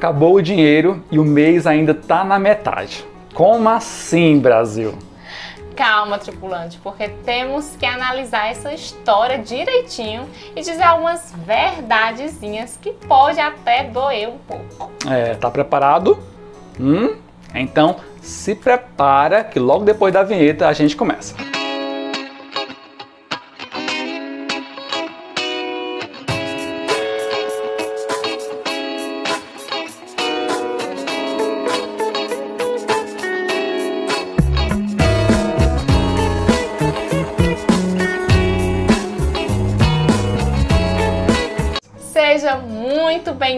Acabou o dinheiro e o mês ainda tá na metade. Como assim, Brasil? Calma, tripulante, porque temos que analisar essa história direitinho e dizer algumas verdadezinhas que pode até doer um pouco. É, tá preparado? Hum? Então se prepara que logo depois da vinheta a gente começa.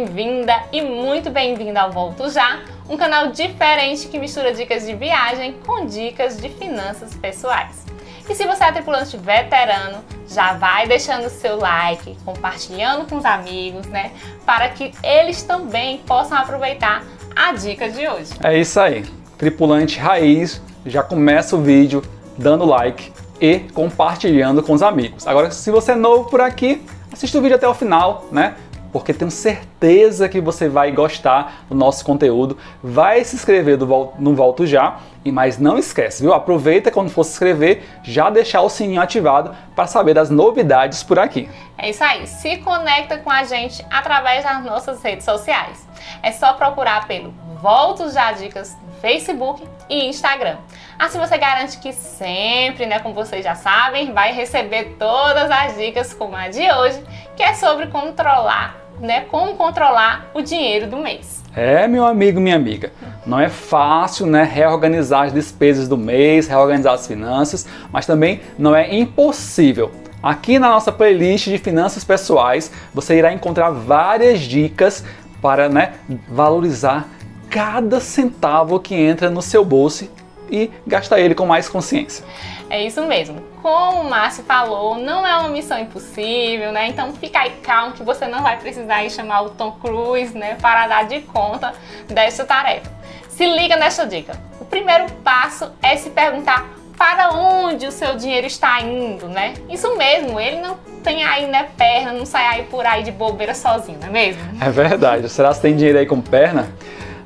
Bem-vinda e muito bem-vindo ao Volto Já, um canal diferente que mistura dicas de viagem com dicas de finanças pessoais. E se você é tripulante veterano, já vai deixando o seu like, compartilhando com os amigos, né? Para que eles também possam aproveitar a dica de hoje. É isso aí. Tripulante raiz, já começa o vídeo dando like e compartilhando com os amigos. Agora, se você é novo por aqui, assista o vídeo até o final, né? Porque tenho certeza que você vai gostar do nosso conteúdo. Vai se inscrever no Volto Já. E mas não esquece, viu? Aproveita quando for se inscrever, já deixar o sininho ativado para saber das novidades por aqui. É isso aí. Se conecta com a gente através das nossas redes sociais. É só procurar pelo Volto Já Dicas no Facebook e Instagram. Assim você garante que sempre, né, como vocês já sabem, vai receber todas as dicas como a de hoje, que é sobre controlar, né, como controlar o dinheiro do mês. É, meu amigo, minha amiga, não é fácil, né, reorganizar as despesas do mês, reorganizar as finanças, mas também não é impossível. Aqui na nossa playlist de finanças pessoais, você irá encontrar várias dicas para, né, valorizar cada centavo que entra no seu bolso e gastar ele com mais consciência. É isso mesmo. Como o Márcio falou, não é uma missão impossível, né? Então fica aí calmo que você não vai precisar ir chamar o Tom Cruise, né, para dar de conta dessa tarefa. Se liga nessa dica. O primeiro passo é se perguntar para onde o seu dinheiro está indo, né? Isso mesmo, ele não tem aí, né, perna, não sai aí por aí de bobeira sozinho, não é mesmo? É verdade. Será que tem dinheiro aí com perna?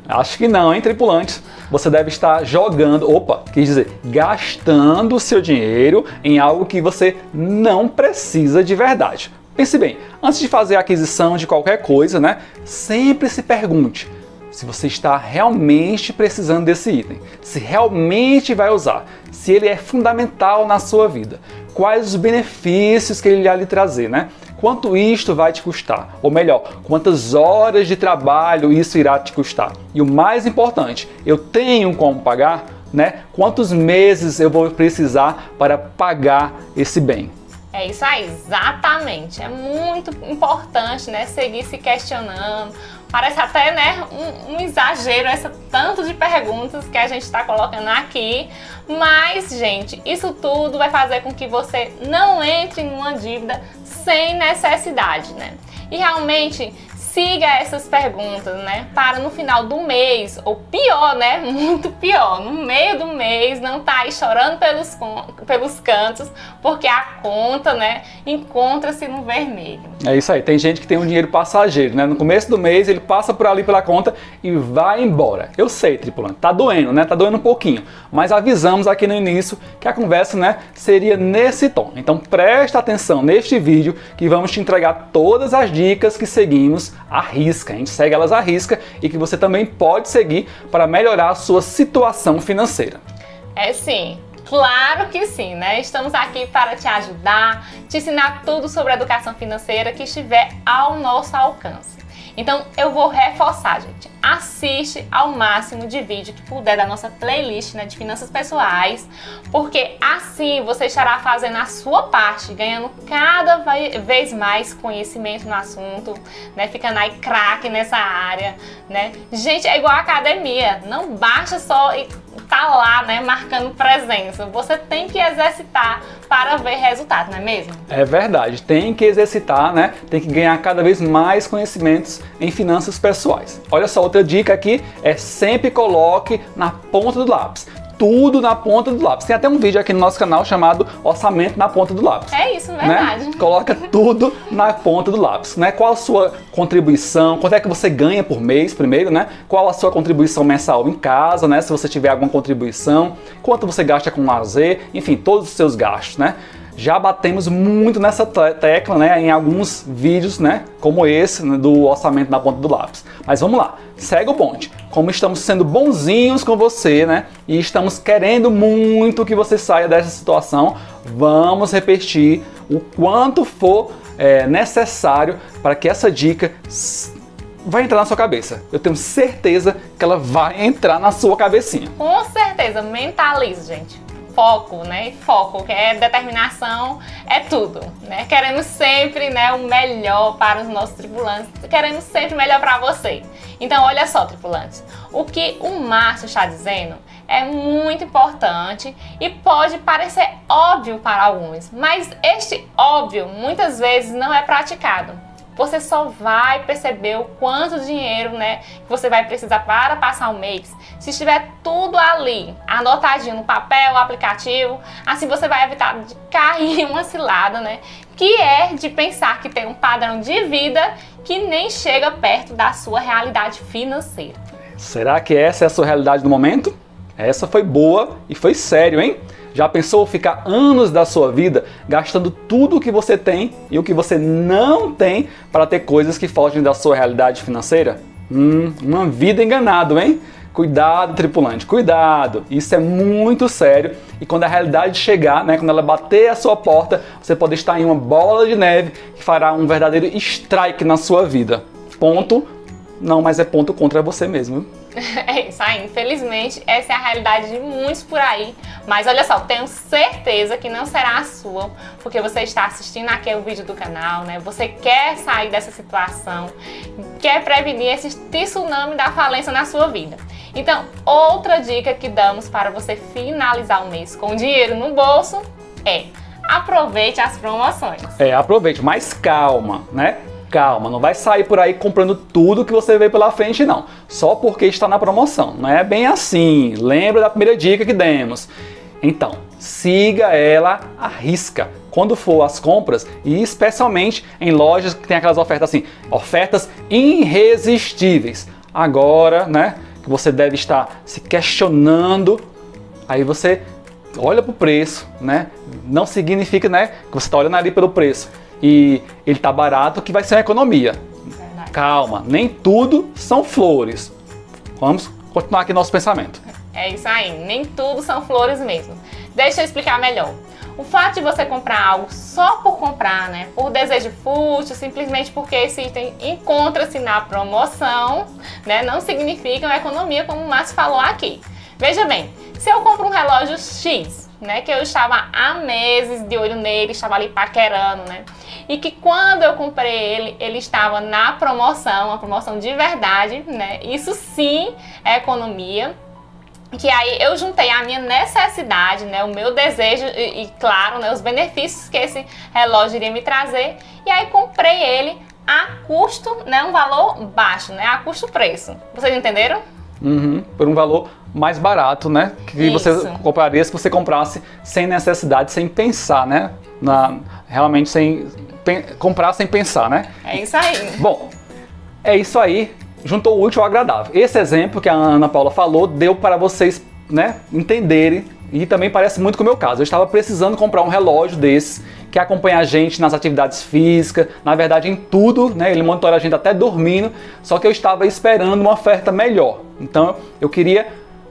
Acho que não, hein, tripulantes? Você deve estar jogando, opa, quis dizer, gastando seu dinheiro em algo que você não precisa de verdade. Pense bem, antes de fazer a aquisição de qualquer coisa, né, sempre se pergunte se você está realmente precisando desse item, se realmente vai usar, se ele é fundamental na sua vida, quais os benefícios que ele irá lhe trazer, né? Quanto isto vai te custar? Ou melhor, quantas horas de trabalho isso irá te custar? E o mais importante, eu tenho como pagar? Né? Quantos meses eu vou precisar para pagar esse bem? É isso aí, exatamente. É muito importante, né, seguir se questionando. Parece até, né, um, um exagero essa tanto de perguntas que a gente está colocando aqui, mas, gente, isso tudo vai fazer com que você não entre numa dívida sem necessidade, né? E realmente siga essas perguntas, né? Para no final do mês, ou pior, né? Muito pior, no meio do mês, não tá aí chorando pelos, pelos cantos, porque a conta, né, encontra-se no vermelho. É isso aí, tem gente que tem um dinheiro passageiro, né? No começo do mês ele passa por ali pela conta e vai embora. Eu sei, tripulante, tá doendo, né? Tá doendo um pouquinho, mas avisamos aqui no início que a conversa, né, seria nesse tom. Então presta atenção neste vídeo que vamos te entregar todas as dicas que seguimos à risca. A gente segue elas à risca e que você também pode seguir para melhorar a sua situação financeira. É sim. Claro que sim, né? Estamos aqui para te ajudar, te ensinar tudo sobre educação financeira que estiver ao nosso alcance. Então eu vou reforçar, gente. Assiste ao máximo de vídeo que puder da nossa playlist né, de finanças pessoais, porque assim você estará fazendo a sua parte, ganhando cada vez mais conhecimento no assunto, né? Ficando aí craque nessa área, né? Gente, é igual a academia, não basta só tá lá, né, marcando presença. Você tem que exercitar para ver resultado, não é mesmo? É verdade, tem que exercitar, né? Tem que ganhar cada vez mais conhecimentos em finanças pessoais. Olha só, outra dica aqui é sempre coloque na ponta do lápis tudo na ponta do lápis. Tem até um vídeo aqui no nosso canal chamado Orçamento na ponta do lápis. É isso, verdade. Né? Coloca tudo na ponta do lápis, né? Qual a sua contribuição? Quanto é que você ganha por mês, primeiro, né? Qual a sua contribuição mensal em casa, né? Se você tiver alguma contribuição, quanto você gasta com lazer, enfim, todos os seus gastos, né? Já batemos muito nessa tecla né, em alguns vídeos, né, como esse né, do orçamento na ponta do lápis. Mas vamos lá, segue o bonde. Como estamos sendo bonzinhos com você, né, e estamos querendo muito que você saia dessa situação, vamos repetir o quanto for é, necessário para que essa dica vai entrar na sua cabeça. Eu tenho certeza que ela vai entrar na sua cabecinha. Com certeza, mentalize, gente foco, né? Foco, que é determinação, é tudo, né? Queremos sempre, né, o melhor para os nossos tripulantes, queremos sempre o melhor para você. Então, olha só, tripulantes, o que o Márcio está dizendo é muito importante e pode parecer óbvio para alguns, mas este óbvio muitas vezes não é praticado você só vai perceber o quanto dinheiro, né, que você vai precisar para passar o mês. Se estiver tudo ali, anotadinho no papel, aplicativo, assim você vai evitar de cair uma cilada, né, que é de pensar que tem um padrão de vida que nem chega perto da sua realidade financeira. Será que essa é a sua realidade no momento? Essa foi boa e foi sério, hein? Já pensou ficar anos da sua vida gastando tudo o que você tem e o que você não tem para ter coisas que fogem da sua realidade financeira? Hum, uma vida enganado, hein? Cuidado, tripulante, cuidado. Isso é muito sério e quando a realidade chegar, né, quando ela bater a sua porta, você pode estar em uma bola de neve que fará um verdadeiro strike na sua vida. Ponto. Não, mas é ponto contra você mesmo. É isso aí, infelizmente, essa é a realidade de muitos por aí. Mas olha só, tenho certeza que não será a sua, porque você está assistindo aqui o vídeo do canal, né? Você quer sair dessa situação, quer prevenir esse tsunami da falência na sua vida. Então, outra dica que damos para você finalizar o mês com dinheiro no bolso é aproveite as promoções. É, aproveite, mas calma, né? Calma, não vai sair por aí comprando tudo que você vê pela frente, não. Só porque está na promoção. Não é bem assim. Lembra da primeira dica que demos. Então, siga ela à risca quando for às compras e especialmente em lojas que tem aquelas ofertas assim, ofertas irresistíveis. Agora, né, que você deve estar se questionando, aí você olha para o preço, né? Não significa, né, que você está olhando ali pelo preço e ele está barato, que vai ser uma economia. Verdade. Calma, nem tudo são flores. Vamos continuar aqui nosso pensamento. É isso aí, nem tudo são flores mesmo. Deixa eu explicar melhor. O fato de você comprar algo só por comprar, né, por desejo fútil, simplesmente porque esse item encontra-se na promoção, né, não significa uma economia como o Márcio falou aqui. Veja bem, se eu compro um relógio X, né, que eu estava há meses de olho nele, estava ali paquerando, né, e que quando eu comprei ele, ele estava na promoção, uma promoção de verdade, né? Isso sim é economia. Que aí eu juntei a minha necessidade, né, o meu desejo e, e claro, né, os benefícios que esse relógio iria me trazer, e aí comprei ele a custo, né, um valor baixo, né, a custo-preço. Vocês entenderam? Uhum, por um valor mais barato, né? Que Isso. você compraria se você comprasse sem necessidade, sem pensar, né? Na, realmente sem comprar sem pensar, né? É isso aí. Bom, é isso aí. Juntou o útil ao agradável. Esse exemplo que a Ana Paula falou deu para vocês né, entenderem e também parece muito com o meu caso. Eu estava precisando comprar um relógio desse que acompanha a gente nas atividades físicas, na verdade em tudo, né? Ele monitora a gente até dormindo, só que eu estava esperando uma oferta melhor. Então eu queria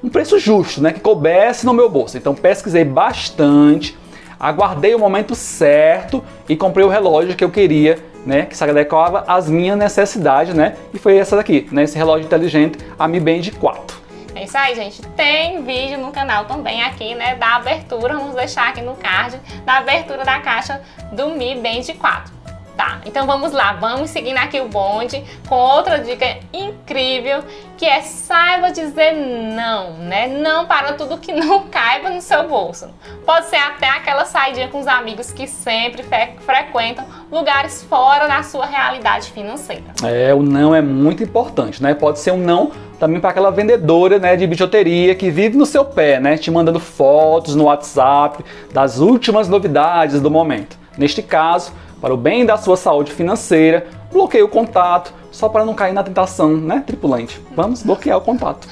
um preço justo, né, que coubesse no meu bolso. Então pesquisei bastante, aguardei o momento certo e comprei o relógio que eu queria, né, que se adequava às minhas necessidades, né? E foi essa daqui, né, esse relógio inteligente, a Mi Band 4. É isso aí, gente. Tem vídeo no canal também aqui, né, da abertura, vamos deixar aqui no card, da abertura da caixa do Mi Band 4. Tá, então vamos lá, vamos seguindo aqui o bonde com outra dica incrível que é saiba dizer não, né? Não para tudo que não caiba no seu bolso. Pode ser até aquela saidinha com os amigos que sempre frequentam lugares fora da sua realidade financeira. É, o não é muito importante, né? Pode ser um não também para aquela vendedora né, de bijuteria que vive no seu pé, né? Te mandando fotos no WhatsApp das últimas novidades do momento. Neste caso, para o bem da sua saúde financeira, bloqueie o contato, só para não cair na tentação, né, tripulante? Vamos bloquear o contato.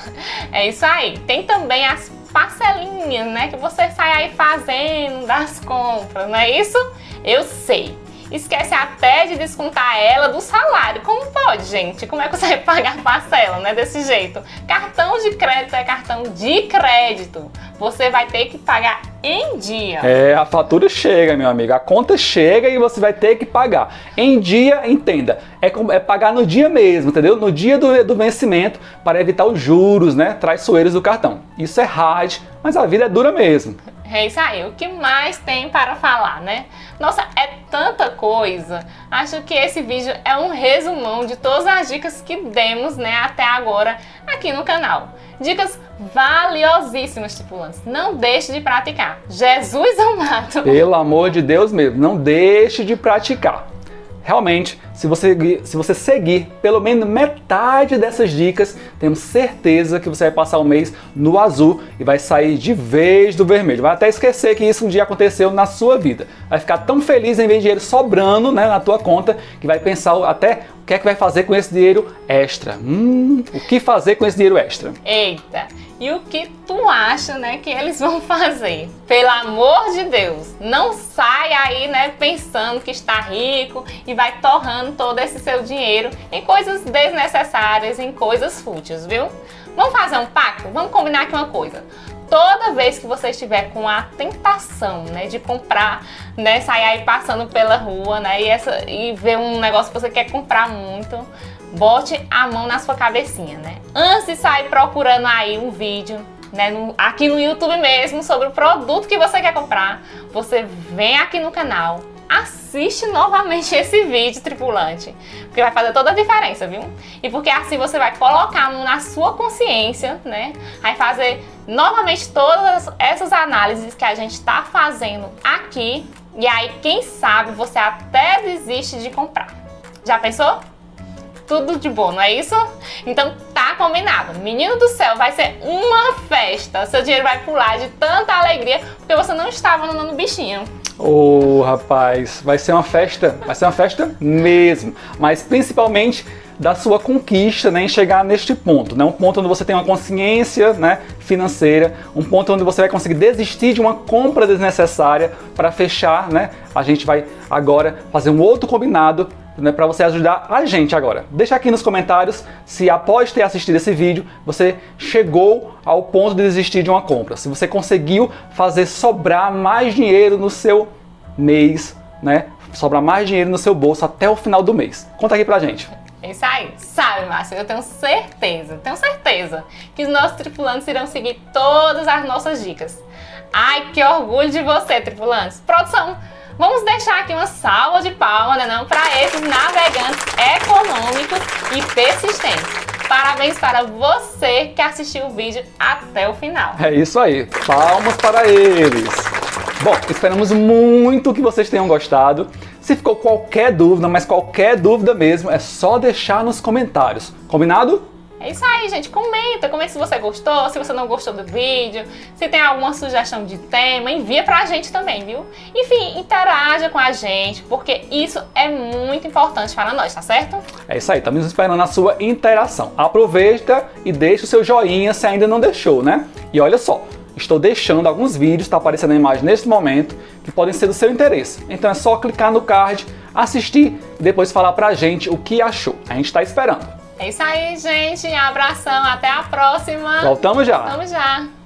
É isso aí. Tem também as parcelinhas, né, que você sai aí fazendo das compras, não é isso? Eu sei esquece até de descontar ela do salário. Como pode, gente? Como é que você vai pagar parcela, né? Desse jeito. Cartão de crédito é cartão de crédito. Você vai ter que pagar em dia. É, a fatura chega, meu amigo. A conta chega e você vai ter que pagar. Em dia, entenda, é, é pagar no dia mesmo, entendeu? No dia do, do vencimento, para evitar os juros, né? Traiçoeiros do cartão. Isso é hard, mas a vida é dura mesmo. É isso aí, o que mais tem para falar, né? Nossa, é tanta coisa. Acho que esse vídeo é um resumão de todas as dicas que demos, né, até agora aqui no canal. Dicas valiosíssimas, tripulantes. Não deixe de praticar. Jesus amado. Pelo amor de Deus mesmo, não deixe de praticar. Realmente, se você, se você seguir pelo menos metade dessas dicas, temos certeza que você vai passar o mês no azul e vai sair de vez do vermelho. Vai até esquecer que isso um dia aconteceu na sua vida. Vai ficar tão feliz em ver dinheiro sobrando né, na tua conta que vai pensar até o que é que vai fazer com esse dinheiro extra. Hum, o que fazer com esse dinheiro extra? Eita! E o que tu acha, né, que eles vão fazer? Pelo amor de Deus, não sai aí, né, pensando que está rico e vai torrando todo esse seu dinheiro em coisas desnecessárias, em coisas fúteis, viu? Vamos fazer um pacto? Vamos combinar aqui uma coisa toda vez que você estiver com a tentação, né, de comprar, né, sair aí passando pela rua, né, e, essa, e ver um negócio que você quer comprar muito, bote a mão na sua cabecinha, né? Antes de sair procurando aí um vídeo, né, no, aqui no YouTube mesmo, sobre o produto que você quer comprar, você vem aqui no canal, assiste novamente esse vídeo, tripulante, porque vai fazer toda a diferença, viu? E porque assim você vai colocar na sua consciência, né? Vai fazer novamente todas essas análises que a gente está fazendo aqui, e aí, quem sabe, você até desiste de comprar. Já pensou? tudo de bom, não é isso? Então tá combinado. Menino do céu, vai ser uma festa. Seu dinheiro vai pular de tanta alegria porque você não estava no bichinho. Ô, oh, rapaz, vai ser uma festa, vai ser uma festa mesmo, mas principalmente da sua conquista, né, em chegar neste ponto, né, um ponto onde você tem uma consciência, né, financeira, um ponto onde você vai conseguir desistir de uma compra desnecessária para fechar, né? A gente vai agora fazer um outro combinado né, para você ajudar a gente agora. Deixa aqui nos comentários se após ter assistido esse vídeo você chegou ao ponto de desistir de uma compra. Se você conseguiu fazer sobrar mais dinheiro no seu mês, né? Sobrar mais dinheiro no seu bolso até o final do mês. Conta aqui pra gente. É isso aí. Sabe, Márcio, eu tenho certeza, tenho certeza que os nossos tripulantes irão seguir todas as nossas dicas. Ai, que orgulho de você, tripulantes. Produção, Vamos deixar aqui uma salva de palmas, né, não, para esses navegantes econômicos e persistentes. Parabéns para você que assistiu o vídeo até o final. É isso aí, palmas para eles. Bom, esperamos muito que vocês tenham gostado. Se ficou qualquer dúvida, mas qualquer dúvida mesmo, é só deixar nos comentários. Combinado? É isso aí, gente. Comenta, comenta se você gostou, se você não gostou do vídeo, se tem alguma sugestão de tema, envia pra gente também, viu? Enfim, interaja com a gente, porque isso é muito importante para nós, tá certo? É isso aí, estamos esperando a sua interação. Aproveita e deixa o seu joinha se ainda não deixou, né? E olha só, estou deixando alguns vídeos, está aparecendo a imagem nesse momento, que podem ser do seu interesse. Então é só clicar no card, assistir e depois falar pra gente o que achou. A gente está esperando. É isso aí, gente. Abração. Até a próxima. Voltamos já. Vamos já.